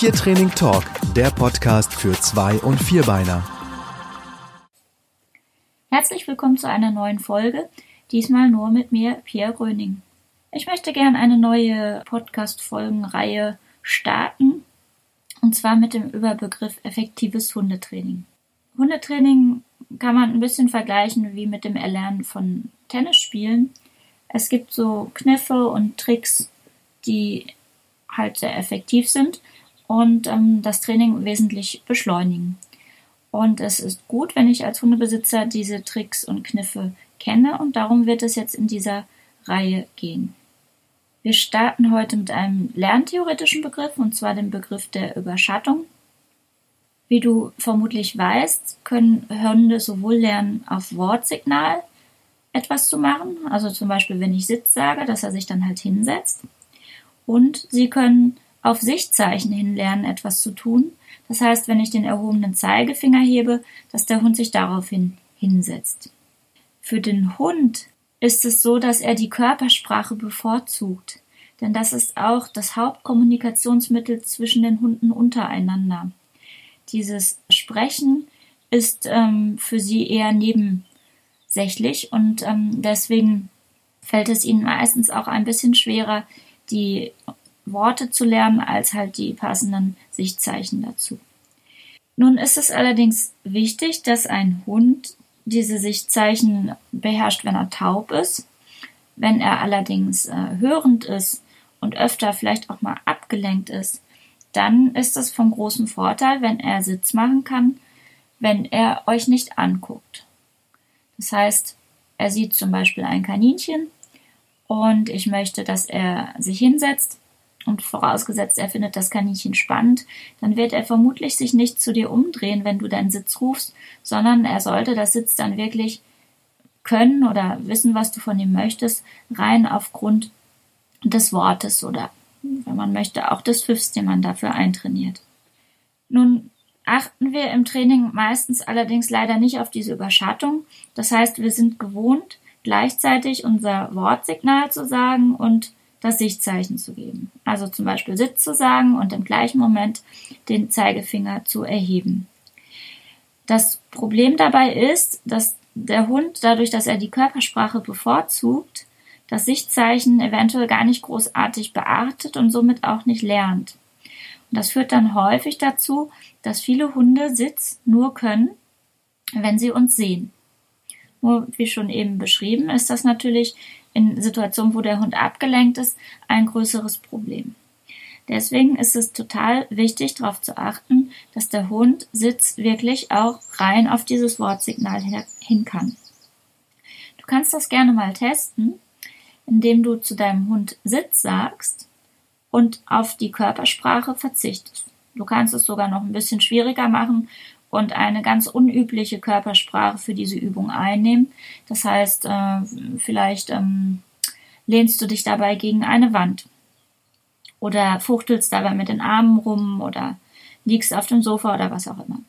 Tiertraining Talk, der Podcast für Zwei- und Vierbeiner. Herzlich willkommen zu einer neuen Folge, diesmal nur mit mir, Pierre Gröning. Ich möchte gerne eine neue Podcast-Folgenreihe starten, und zwar mit dem Überbegriff effektives Hundetraining. Hundetraining kann man ein bisschen vergleichen wie mit dem Erlernen von Tennisspielen. Es gibt so Kniffe und Tricks, die halt sehr effektiv sind und ähm, das Training wesentlich beschleunigen. Und es ist gut, wenn ich als Hundebesitzer diese Tricks und Kniffe kenne und darum wird es jetzt in dieser Reihe gehen. Wir starten heute mit einem lerntheoretischen Begriff und zwar dem Begriff der Überschattung. Wie du vermutlich weißt, können Hunde sowohl lernen, auf Wortsignal etwas zu machen, also zum Beispiel, wenn ich Sitz sage, dass er sich dann halt hinsetzt, und sie können auf Sichtzeichen hin lernen, etwas zu tun. Das heißt, wenn ich den erhobenen Zeigefinger hebe, dass der Hund sich daraufhin hinsetzt. Für den Hund ist es so, dass er die Körpersprache bevorzugt. Denn das ist auch das Hauptkommunikationsmittel zwischen den Hunden untereinander. Dieses Sprechen ist ähm, für sie eher nebensächlich und ähm, deswegen fällt es ihnen meistens auch ein bisschen schwerer, die Worte zu lernen, als halt die passenden Sichtzeichen dazu. Nun ist es allerdings wichtig, dass ein Hund diese Sichtzeichen beherrscht, wenn er taub ist. Wenn er allerdings äh, hörend ist und öfter vielleicht auch mal abgelenkt ist, dann ist es von großem Vorteil, wenn er Sitz machen kann, wenn er euch nicht anguckt. Das heißt, er sieht zum Beispiel ein Kaninchen und ich möchte, dass er sich hinsetzt und vorausgesetzt, er findet das Kaninchen spannend, dann wird er vermutlich sich nicht zu dir umdrehen, wenn du deinen Sitz rufst, sondern er sollte das Sitz dann wirklich können oder wissen, was du von ihm möchtest, rein aufgrund des Wortes oder, wenn man möchte, auch des Pfiffs, den man dafür eintrainiert. Nun achten wir im Training meistens allerdings leider nicht auf diese Überschattung. Das heißt, wir sind gewohnt, gleichzeitig unser Wortsignal zu sagen und das Sichtzeichen zu geben. Also zum Beispiel Sitz zu sagen und im gleichen Moment den Zeigefinger zu erheben. Das Problem dabei ist, dass der Hund, dadurch, dass er die Körpersprache bevorzugt, das Sichtzeichen eventuell gar nicht großartig beachtet und somit auch nicht lernt. Und das führt dann häufig dazu, dass viele Hunde Sitz nur können, wenn sie uns sehen. Nur wie schon eben beschrieben, ist das natürlich in Situationen, wo der Hund abgelenkt ist, ein größeres Problem. Deswegen ist es total wichtig, darauf zu achten, dass der Hund Sitz wirklich auch rein auf dieses Wortsignal hin kann. Du kannst das gerne mal testen, indem du zu deinem Hund Sitz sagst und auf die Körpersprache verzichtest. Du kannst es sogar noch ein bisschen schwieriger machen und eine ganz unübliche Körpersprache für diese Übung einnehmen. Das heißt, äh, vielleicht ähm, lehnst du dich dabei gegen eine Wand oder fuchtelst dabei mit den Armen rum oder liegst auf dem Sofa oder was auch immer.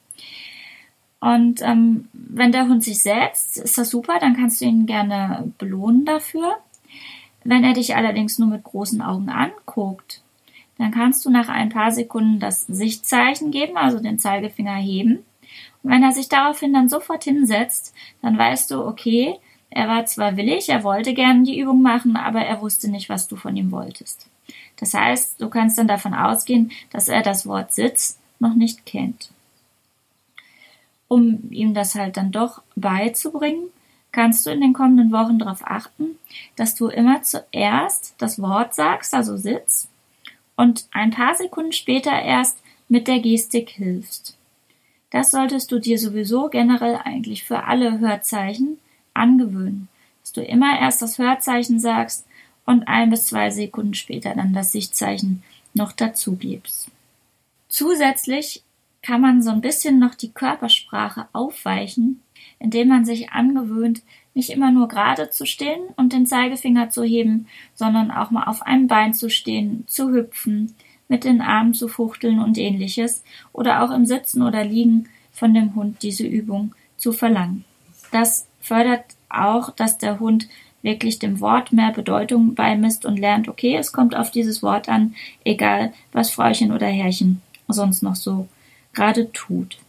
Und ähm, wenn der Hund sich setzt, ist das super, dann kannst du ihn gerne belohnen dafür. Wenn er dich allerdings nur mit großen Augen anguckt, dann kannst du nach ein paar Sekunden das Sichtzeichen geben, also den Zeigefinger heben und wenn er sich daraufhin dann sofort hinsetzt, dann weißt du, okay, er war zwar willig, er wollte gerne die Übung machen, aber er wusste nicht, was du von ihm wolltest. Das heißt, du kannst dann davon ausgehen, dass er das Wort Sitz noch nicht kennt. Um ihm das halt dann doch beizubringen, kannst du in den kommenden Wochen darauf achten, dass du immer zuerst das Wort sagst, also Sitz, und ein paar Sekunden später erst mit der Gestik hilfst. Das solltest du dir sowieso generell eigentlich für alle Hörzeichen angewöhnen, dass du immer erst das Hörzeichen sagst und ein bis zwei Sekunden später dann das Sichtzeichen noch dazu gibst. Zusätzlich kann man so ein bisschen noch die Körpersprache aufweichen, indem man sich angewöhnt, nicht immer nur gerade zu stehen und den Zeigefinger zu heben, sondern auch mal auf einem Bein zu stehen, zu hüpfen, mit den Armen zu fuchteln und ähnliches oder auch im Sitzen oder Liegen von dem Hund diese Übung zu verlangen. Das fördert auch, dass der Hund wirklich dem Wort mehr Bedeutung beimisst und lernt, okay, es kommt auf dieses Wort an, egal was Fräuchen oder Herrchen sonst noch so gerade tut.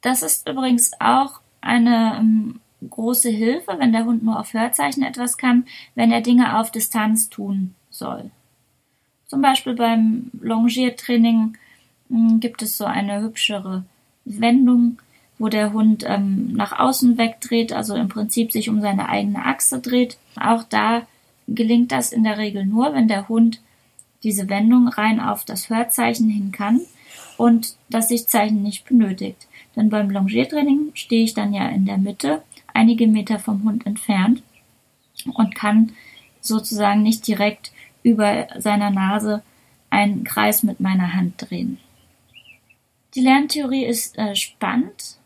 Das ist übrigens auch eine ähm, große Hilfe, wenn der Hund nur auf Hörzeichen etwas kann, wenn er Dinge auf Distanz tun soll. Zum Beispiel beim Longiertraining hm, gibt es so eine hübschere Wendung, wo der Hund ähm, nach außen wegdreht, also im Prinzip sich um seine eigene Achse dreht. Auch da gelingt das in der Regel nur, wenn der Hund diese Wendung rein auf das Hörzeichen hin kann und das Sichtzeichen nicht benötigt. Denn beim Longiertraining stehe ich dann ja in der Mitte, einige Meter vom Hund entfernt und kann sozusagen nicht direkt über seiner Nase einen Kreis mit meiner Hand drehen. Die Lerntheorie ist äh, spannend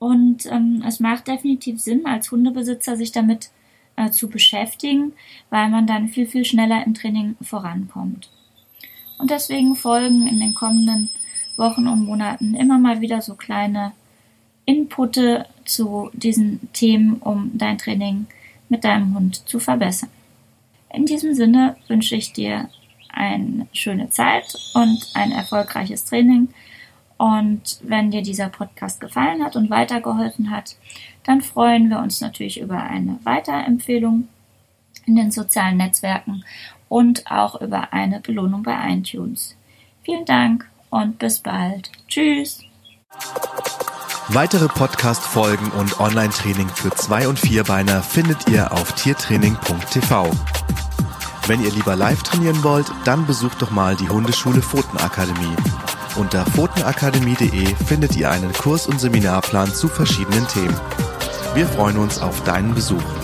und ähm, es macht definitiv Sinn, als Hundebesitzer sich damit äh, zu beschäftigen, weil man dann viel, viel schneller im Training vorankommt. Und deswegen folgen in den kommenden Wochen und Monaten immer mal wieder so kleine Inputte zu diesen Themen, um dein Training mit deinem Hund zu verbessern. In diesem Sinne wünsche ich dir eine schöne Zeit und ein erfolgreiches Training. Und wenn dir dieser Podcast gefallen hat und weitergeholfen hat, dann freuen wir uns natürlich über eine Weiterempfehlung in den sozialen Netzwerken und auch über eine Belohnung bei iTunes. Vielen Dank und bis bald. Tschüss. Weitere Podcast-Folgen und Online-Training für Zwei- und Vierbeiner findet ihr auf tiertraining.tv. Wenn ihr lieber live trainieren wollt, dann besucht doch mal die Hundeschule Pfotenakademie. Unter pfotenakademie.de findet ihr einen Kurs- und Seminarplan zu verschiedenen Themen. Wir freuen uns auf deinen Besuch.